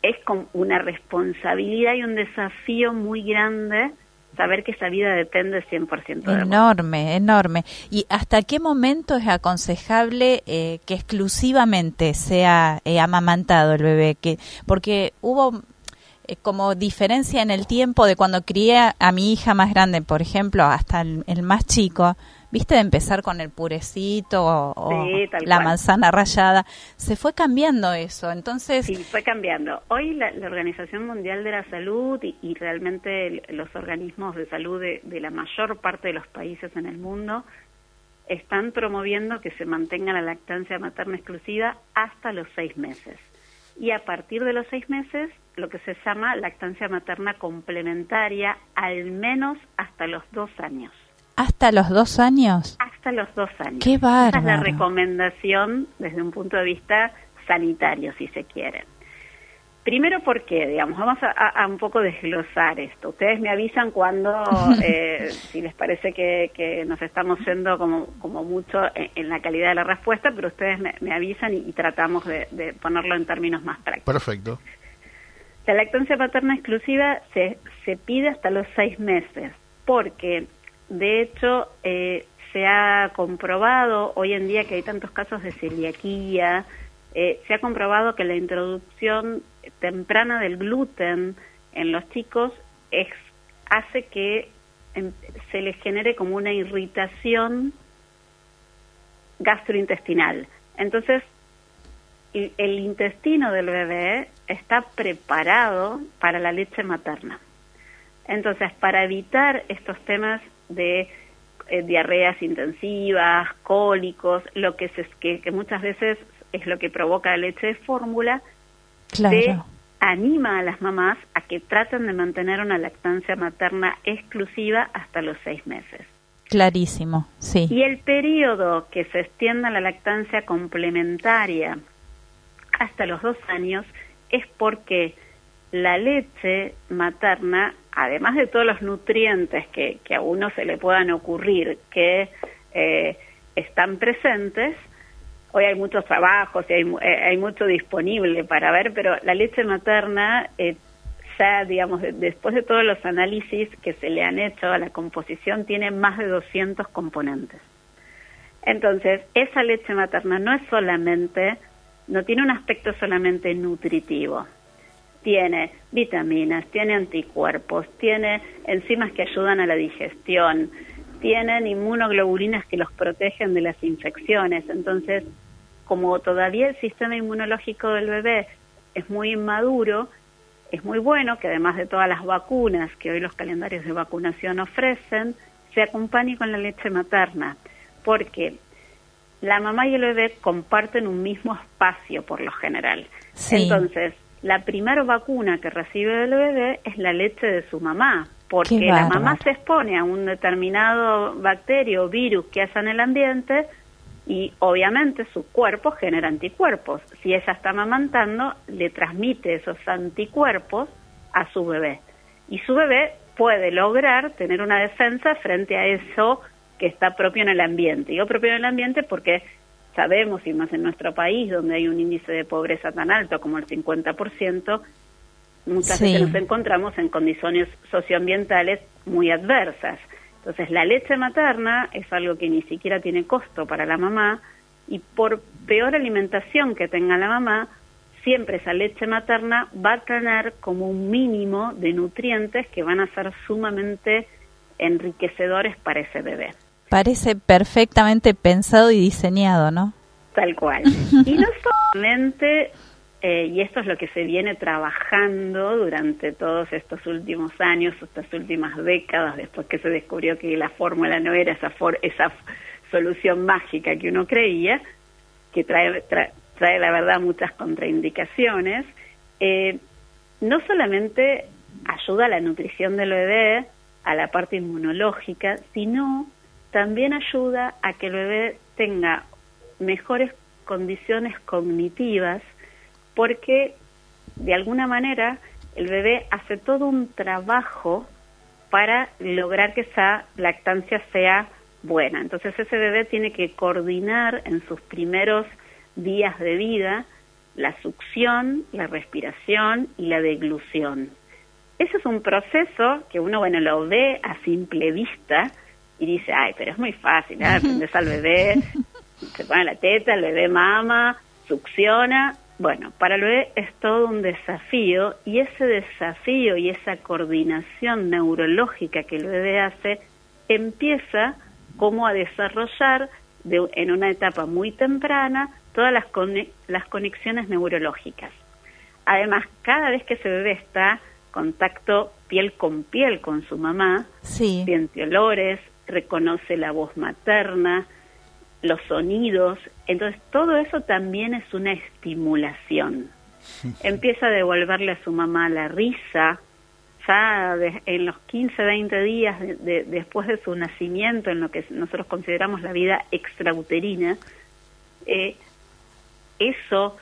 es como una responsabilidad y un desafío muy grande saber que esa vida depende 100% de
Enorme, enorme. ¿Y hasta qué momento es aconsejable eh, que exclusivamente sea eh, amamantado el bebé? Que, porque hubo eh, como diferencia en el tiempo de cuando crié a, mi hija más grande, por ejemplo, hasta el, más chico, viste, de empezar con el purecito o, la manzana rallada, se fue cambiando eso, entonces...
Sí, fue cambiando. Hoy la, Organización Mundial de la Salud y, realmente los organismos de salud de, de la mayor parte de los países en el mundo están promoviendo que se mantenga la lactancia materna exclusiva hasta los seis meses. Y a partir de los seis meses lo que se llama lactancia materna complementaria, al menos hasta los dos años.
¿Hasta los dos años?
Hasta los dos años.
¡Qué bárbaro!
Esa es la recomendación desde un punto de vista sanitario, si se quiere. Primero, ¿por qué? Digamos, vamos a, un poco desglosar esto. Ustedes me avisan cuando, eh, si les parece que, nos estamos yendo como, como mucho en, la calidad de la respuesta, pero ustedes me, avisan y, tratamos de, de, ponerlo en términos más prácticos.
Perfecto.
La lactancia paterna exclusiva se, se pide hasta los seis meses, porque de hecho eh, se ha comprobado hoy en día que hay tantos casos de celiaquía, eh, se ha comprobado que la introducción temprana del gluten en los chicos es, hace que em, se les genere como una irritación gastrointestinal. Entonces, el intestino del bebé está preparado para la leche materna. Entonces, para evitar estos temas de eh, diarreas intensivas, cólicos, lo que, se, que, muchas veces es lo que provoca la leche de fórmula, se anima a las mamás a que traten de mantener una lactancia materna exclusiva hasta los seis meses.
Clarísimo, sí.
Y el periodo que se extienda la lactancia complementaria hasta los dos años es porque la leche materna, además de todos los nutrientes que, a uno se le puedan ocurrir que eh, están presentes, hoy hay muchos trabajos y hay, eh, hay, mucho disponible para ver, pero la leche materna, eh, ya digamos, después de todos los análisis que se le han hecho a la composición, tiene más de 200 componentes. Entonces, esa leche materna no es solamente no tiene un aspecto solamente nutritivo. Tiene vitaminas, tiene anticuerpos, tiene enzimas que ayudan a la digestión, tienen inmunoglobulinas que los protegen de las infecciones. Entonces, como todavía el sistema inmunológico del bebé es muy inmaduro, es muy bueno que además de todas las vacunas que hoy los calendarios de vacunación ofrecen, se acompañe con la leche materna, porque la mamá y el bebé comparten un mismo espacio por lo general. Entonces, la primera vacuna que recibe el bebé es la leche de su mamá, porque la mamá se expone a un determinado bacterio o virus que haya en el ambiente y obviamente su cuerpo genera anticuerpos. Si ella está amamantando, le transmite esos anticuerpos a su bebé. Y su bebé puede lograr tener una defensa frente a eso que está propio en el ambiente. Digo propio en el ambiente porque sabemos, y más en nuestro país, donde hay un índice de pobreza tan alto como el 50%, muchas veces nos encontramos en condiciones socioambientales muy adversas. Entonces, la leche materna es algo que ni siquiera tiene costo para la mamá y por peor alimentación que tenga la mamá, siempre esa leche materna va a tener como un mínimo de nutrientes que van a ser sumamente enriquecedores para ese bebé.
Parece perfectamente pensado y diseñado, ¿no?
Tal cual. Y no solamente, eh, y esto es lo que se viene trabajando durante todos estos últimos años, estas últimas décadas, después que se descubrió que la fórmula no era esa, esa solución mágica que uno creía, que trae, trae, la verdad muchas contraindicaciones, eh, no solamente ayuda a la nutrición del bebé, a la parte inmunológica, sino también ayuda a que el bebé tenga mejores condiciones cognitivas porque de alguna manera el bebé hace todo un trabajo para lograr que esa lactancia sea buena. Entonces ese bebé tiene que coordinar en sus primeros días de vida la succión, la respiración y la deglución. Ese es un proceso que uno, bueno, lo ve a simple vista y dice, ay, pero es muy fácil, ¿eh? aprendes al bebé, se pone la teta, el bebé mama, succiona. Bueno, para el bebé es todo un desafío y ese desafío y esa coordinación neurológica que el bebé hace empieza como a desarrollar de, en una etapa muy temprana todas las, las conexiones neurológicas. Además, cada vez que ese bebé está contacto piel con piel con su mamá, siente olores, reconoce la voz materna, los sonidos, entonces todo eso también es una estimulación. Empieza a devolverle a su mamá la risa, ya en los 15, 20 días después de su nacimiento, en lo que nosotros consideramos la vida extrauterina, eh, eso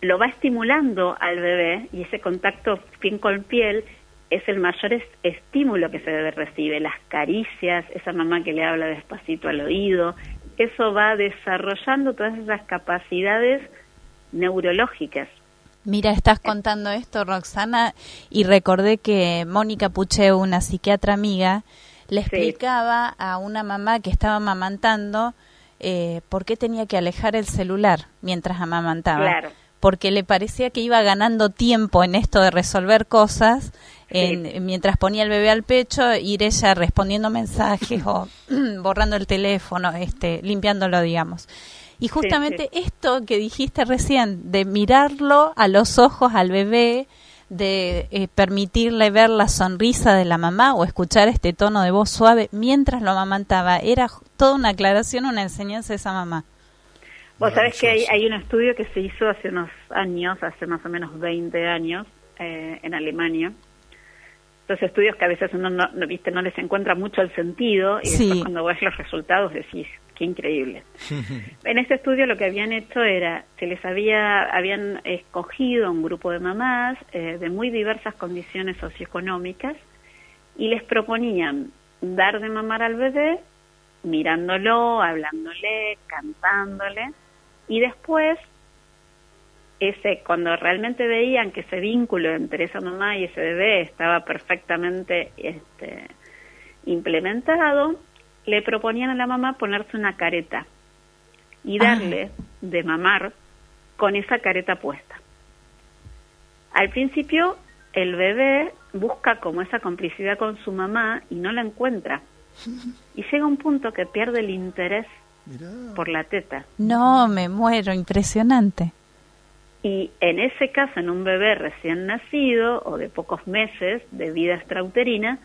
lo va estimulando al bebé y ese contacto piel con piel es el mayor estímulo que se debe recibe, las caricias, esa mamá que le habla despacito al oído, eso va desarrollando todas esas capacidades neurológicas.
Mira, estás contando esto, Roxana, y recordé que Mónica Puche, una psiquiatra amiga, le explicaba a una mamá que estaba amamantando eh, por qué tenía que alejar el celular mientras amamantaba.
Claro
porque le parecía que iba ganando tiempo en esto de resolver cosas, en, mientras ponía el bebé al pecho, ir ella respondiendo mensajes o borrando el teléfono, este, limpiándolo, digamos. Y justamente esto que dijiste recién, de mirarlo a los ojos al bebé, de eh, permitirle ver la sonrisa de la mamá o escuchar este tono de voz suave mientras lo amamantaba, era toda una aclaración, una enseñanza de esa mamá.
Vos sabés que hay, un estudio que se hizo hace unos años, hace más o menos 20 años, eh, en Alemania. Los estudios que a veces uno no, viste no les encuentra mucho el sentido y después cuando ves los resultados decís, qué increíble. en este estudio lo que habían hecho era, se les había, habían escogido un grupo de mamás eh, de muy diversas condiciones socioeconómicas y les proponían dar de mamar al bebé mirándolo, hablándole, cantándole y después, ese, cuando realmente veían que ese vínculo entre esa mamá y ese bebé estaba perfectamente este, implementado, le proponían a la mamá ponerse una careta y darle de mamar con esa careta puesta. Al principio, el bebé busca como esa complicidad con su mamá y no la encuentra. Y llega un punto que pierde el interés por la teta.
No, me muero, impresionante.
Y en ese caso, en un bebé recién nacido o de pocos meses de vida extrauterina,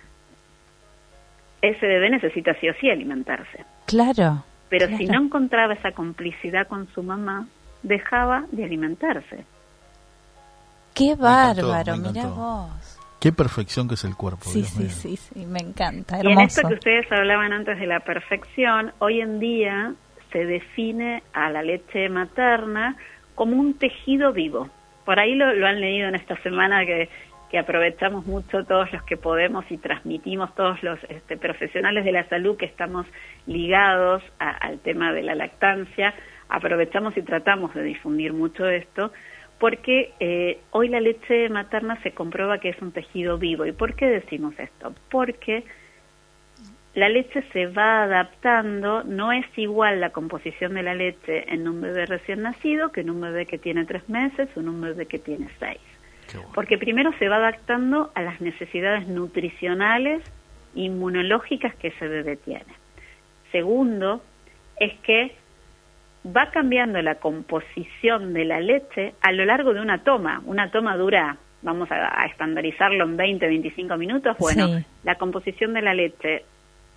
ese bebé necesita sí o sí alimentarse.
Claro.
Pero si no encontraba esa complicidad con su mamá, dejaba de alimentarse.
Qué bárbaro, mira vos.
Qué perfección que es el cuerpo.
Sí, sí, sí, sí, me encanta.
Y en esto que ustedes hablaban antes de la perfección, hoy en día se define a la leche materna como un tejido vivo. Por ahí lo, han leído en esta semana que, que, aprovechamos mucho todos los que podemos y transmitimos todos los este, profesionales de la salud que estamos ligados al tema de la lactancia. Aprovechamos y tratamos de difundir mucho esto porque eh, hoy la leche materna se comprueba que es un tejido vivo. ¿Y por qué decimos esto? Porque la leche se va adaptando, no es igual la composición de la leche en un bebé recién nacido que en un bebé que tiene tres meses o en un bebé que tiene seis. Porque primero se va adaptando a las necesidades nutricionales, inmunológicas que ese bebé tiene. Segundo, es que va cambiando la composición de la leche a lo largo de una toma. Una toma dura, vamos a, estandarizarlo en 20, 25 minutos. Bueno, la composición de la leche,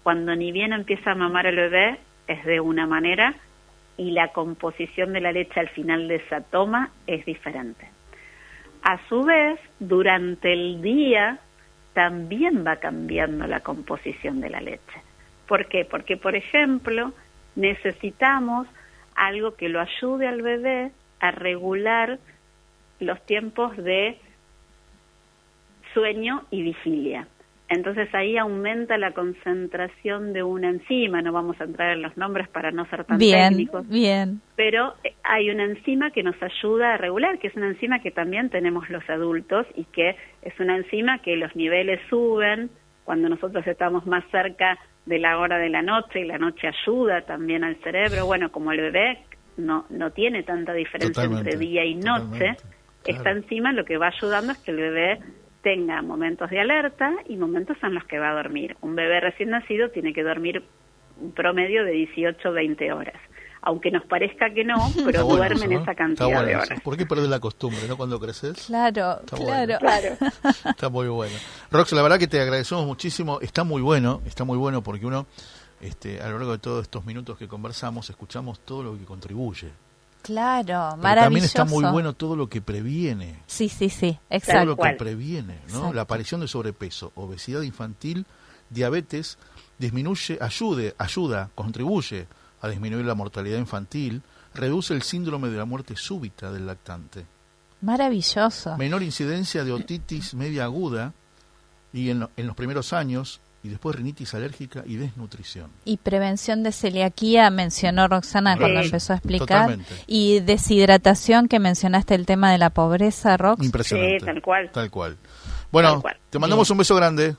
cuando ni bien empieza a mamar el bebé, es de una manera y la composición de la leche al final de esa toma es diferente. A su vez, durante el día también va cambiando la composición de la leche. ¿Por qué? Porque, por ejemplo, necesitamos algo que lo ayude al bebé a regular los tiempos de sueño y vigilia. Entonces ahí aumenta la concentración de una enzima, no vamos a entrar en los nombres para no ser tan
bien,
técnicos.
Bien.
Pero eh, hay una enzima que nos ayuda a regular, que es una enzima que también tenemos los adultos y que es una enzima que los niveles suben cuando nosotros estamos más cerca de la hora de la noche y la noche ayuda también al cerebro. Bueno, como el bebé no, no tiene tanta diferencia entre día y noche, esta enzima lo que va ayudando es que el bebé tenga momentos de alerta y momentos en los que va a dormir. Un bebé recién nacido tiene que dormir un promedio de 18 20 horas. Aunque nos parezca que no, pero duermen esa cantidad de horas.
¿Por qué perder la costumbre, no? Cuando creces.
Claro, claro.
Está muy bueno. Rox, la verdad que te agradecemos muchísimo. Está muy bueno, está muy bueno porque uno, este, a lo largo de todos estos minutos que conversamos, escuchamos todo lo que contribuye
Claro, maravilloso.
También está muy bueno todo lo que previene.
Sí, sí, sí, exacto.
Todo lo que previene, ¿no? La aparición de sobrepeso, obesidad infantil, diabetes, disminuye, ayude, ayuda, contribuye a disminuir la mortalidad infantil, reduce el síndrome de la muerte súbita del lactante.
Maravilloso.
Menor incidencia de otitis media aguda y en, en los primeros años y después rinitis alérgica y desnutrición.
Y prevención de celiaquía mencionó Roxana cuando empezó a explicar. Y deshidratación que mencionaste el tema de la pobreza, Rox.
Impresionante.
Sí, tal cual.
Tal cual. Bueno, te mandamos un beso grande.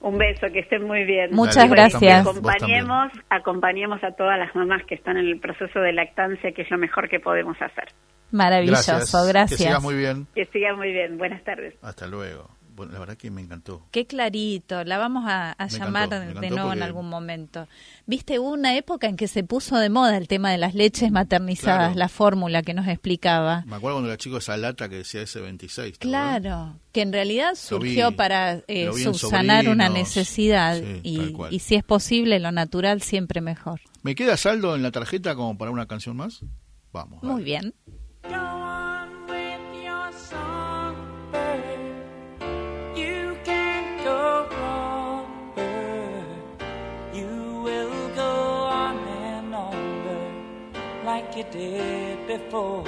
Un beso, que estén muy bien.
Muchas gracias.
Acompañemos, acompañemos a todas las mamás que están en el proceso de lactancia, que es lo mejor que podemos hacer.
Maravilloso, gracias. Que
sigas muy bien.
Que sigas muy bien. Buenas tardes.
Hasta luego la verdad que me encantó.
Qué clarito, la vamos a, llamar de nuevo en algún momento. Viste, hubo una época en que se puso de moda el tema de las leches maternizadas, la fórmula que nos explicaba.
Me acuerdo cuando era chico esa lata que decía S26.
Claro, que en realidad surgió para eh, subsanar una necesidad y, y si es posible lo natural siempre mejor.
¿Me queda saldo en la tarjeta como para una canción más? Vamos.
Muy bien. You did before.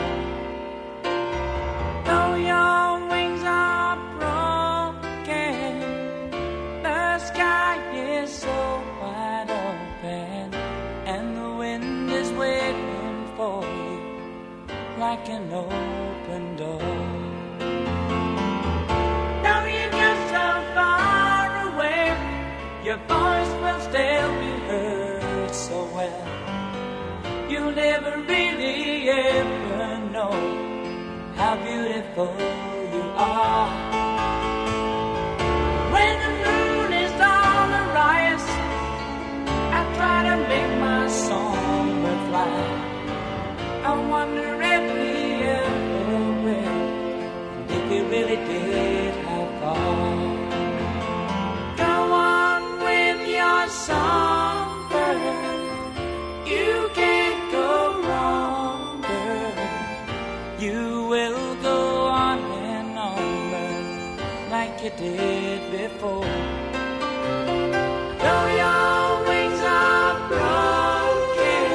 Though your wings are broken, the sky is so wide open, and the wind is waiting for you like an open door. Though you get so far away, your voice will still Never really ever know how beautiful you are. When the moon is on the rise, I try to make my song reply. I wonder if we ever will, if we really did have far. Go on with your songbird. You did before. Though your wings are broken,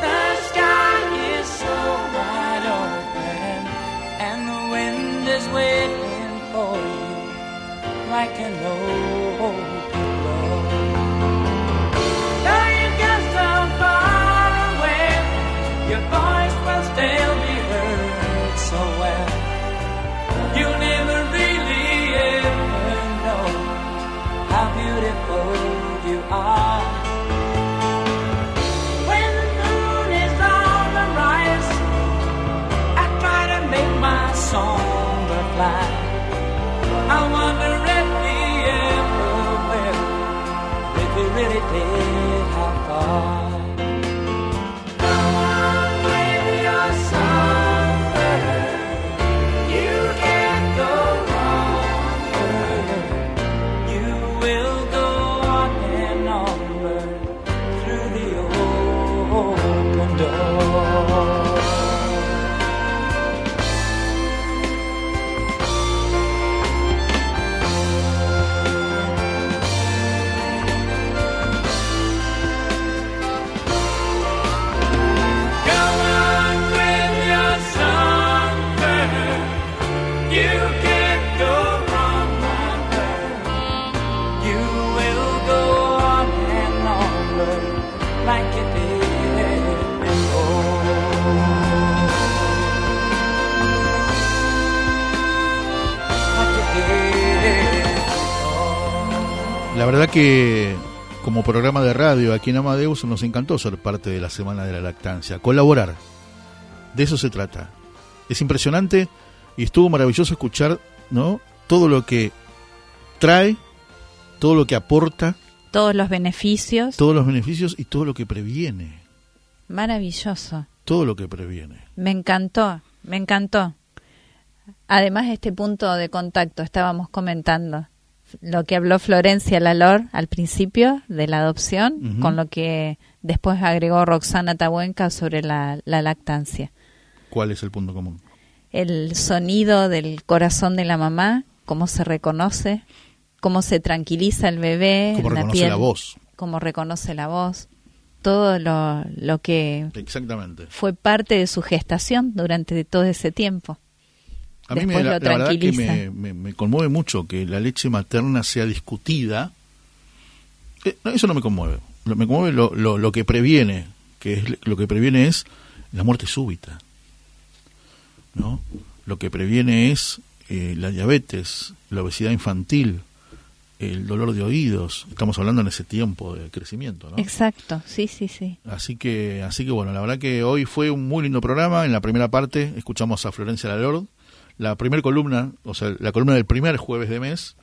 the sky is so wide open, and the wind is waiting for you, like an open door. Though It how far.
Verdad que como programa de radio aquí en Amadeus nos encantó ser parte de la Semana de la Lactancia, colaborar. De eso se trata. Es impresionante y estuvo maravilloso escuchar, ¿no? Todo lo que trae, todo lo que aporta,
todos los beneficios,
todos los beneficios y todo lo que previene.
Maravilloso.
Todo lo que previene.
Me encantó, me encantó. Además este punto de contacto estábamos comentando lo que habló Florencia Lalor al principio de la adopción, con lo que después agregó Roxana Tabuenca sobre la, lactancia.
¿Cuál es el punto común?
El sonido del corazón de la mamá, cómo se reconoce, cómo se tranquiliza el bebé,
cómo reconoce la voz,
cómo reconoce la voz, todo lo, lo que
Exactamente.
fue parte de su gestación durante todo ese tiempo.
A mí me, la, verdad que me, conmueve mucho que la leche materna sea discutida. Eh, eso no me conmueve. Me conmueve lo, lo, que previene, que es lo que previene es la muerte súbita. ¿no? Lo que previene es eh, la diabetes, la obesidad infantil, el dolor de oídos. Estamos hablando en ese tiempo de crecimiento, ¿no?
Exacto, sí, sí, sí.
Así que, así que bueno, la verdad que hoy fue un muy lindo programa. En la primera parte escuchamos a Florencia Lalord, la primera columna, o sea, la columna del primer jueves de mes,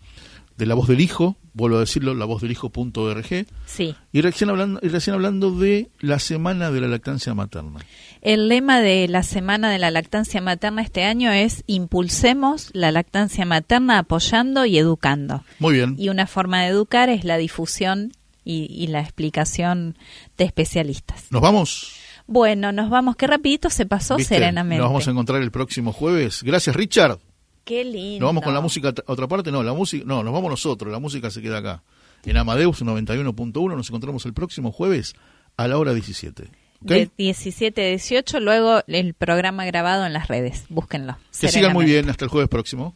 de La Voz del Hijo, vuelvo a decirlo, la voz del hijo.org.
Sí.
Y recién hablando, y recién hablando de la Semana de la Lactancia Materna.
El lema de la Semana de la Lactancia Materna este año es Impulsemos la lactancia materna apoyando y educando.
Muy bien.
Y una forma de educar es la difusión y, y la explicación de especialistas.
¿Nos vamos?
Bueno, nos vamos. Qué rapidito se pasó serenamente.
Nos vamos a encontrar el próximo jueves. Gracias, Richard.
Qué lindo.
¿Nos vamos con la música a otra parte? No, la música, no, nos vamos nosotros. La música se queda acá. En Amadeus 91.1 nos encontramos el próximo jueves a la hora 17.
De 17 a 18, luego el programa grabado en las redes. Búsquenlo.
Que sigan muy bien. Hasta el jueves próximo.